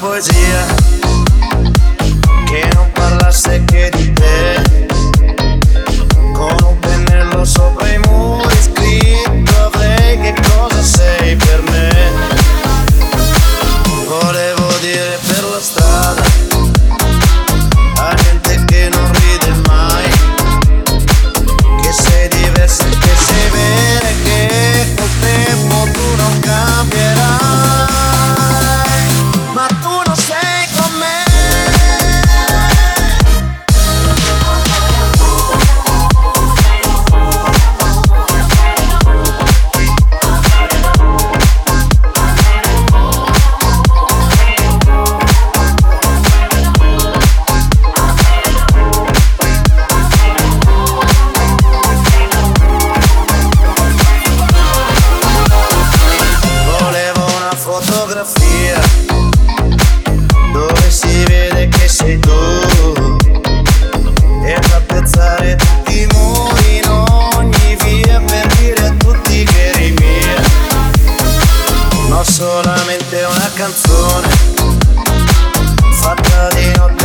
poesia. fotografia dove si vede che sei tu e fa piazzare tutti i muri in ogni via per dire a tutti che eri mia. Non solamente una canzone fatta di notte.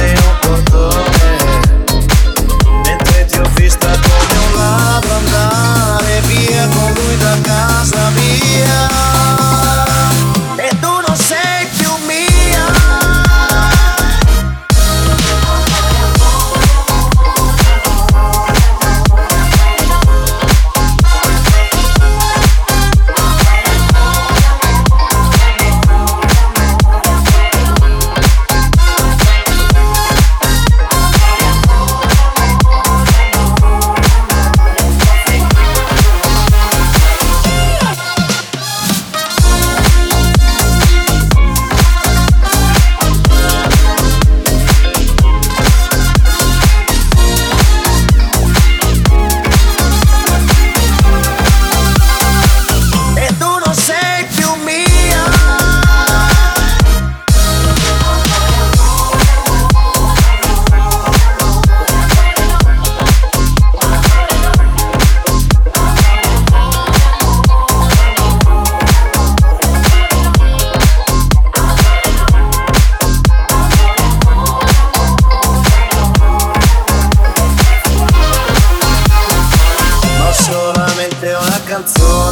концов